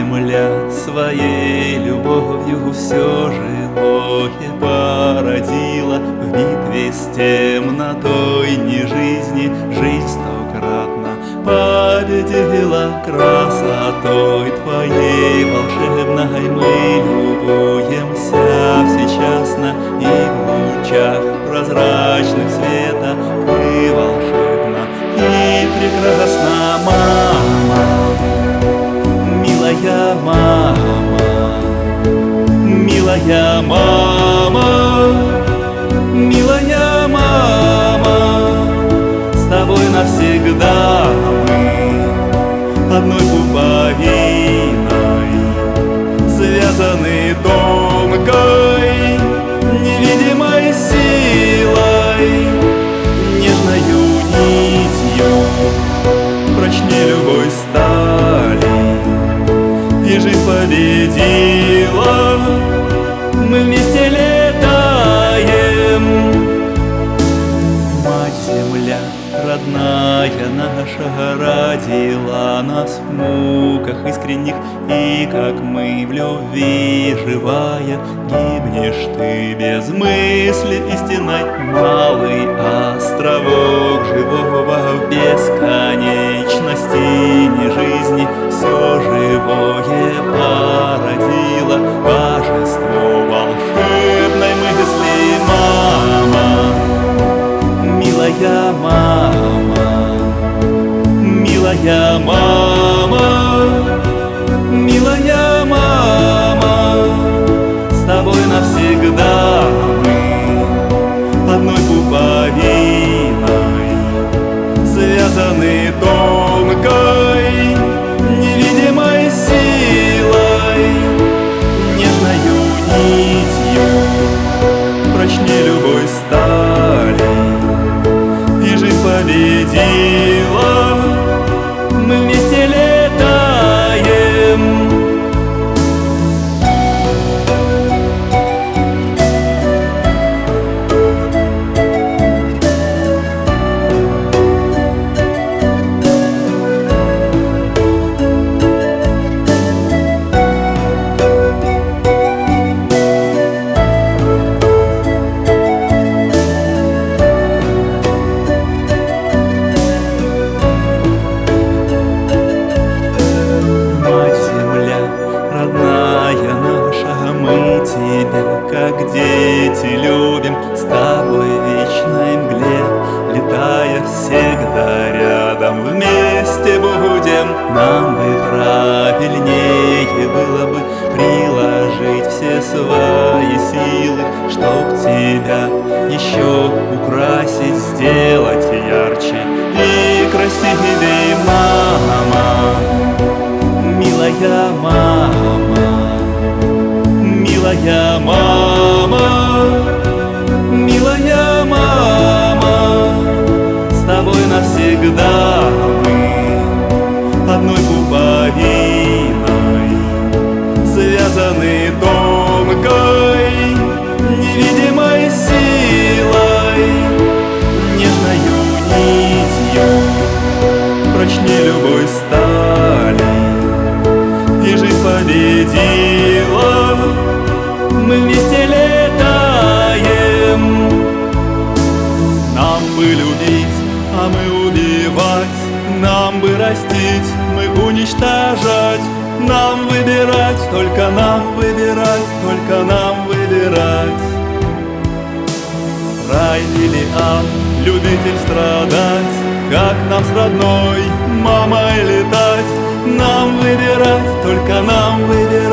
Земля своей любовью все живое породила. В битве с темнотой не жизни жизнь стократно победила. Красотой твоей волшебной мы любуемся. Всечасно Милая мама, милая мама, милая мама, с тобой навсегда мы одной пуповиной связаны тонкой невидимой силой, нежною нитью прочнее любой стали и жизнь победила. Мы вместе летаем. Мать земля, родная наша, родила нас в муках искренних, и как мы в любви живая, гибнешь ты без мысли истинной, малый островок живого в бесконечности не жизни, все живое породило жизнь победила. Бы Приложить все свои силы, чтоб тебя еще украсить, сделать ярче и красивее, мама Милая мама, милая мама, милая мама, с тобой навсегда победила. Мы вместе летаем. Нам бы любить, а мы убивать, нам бы растить, мы уничтожать. Нам выбирать, только нам выбирать, только нам выбирать. Рай или ад, любитель страдать, как нам с родной мамой летать. Только нам выбирать.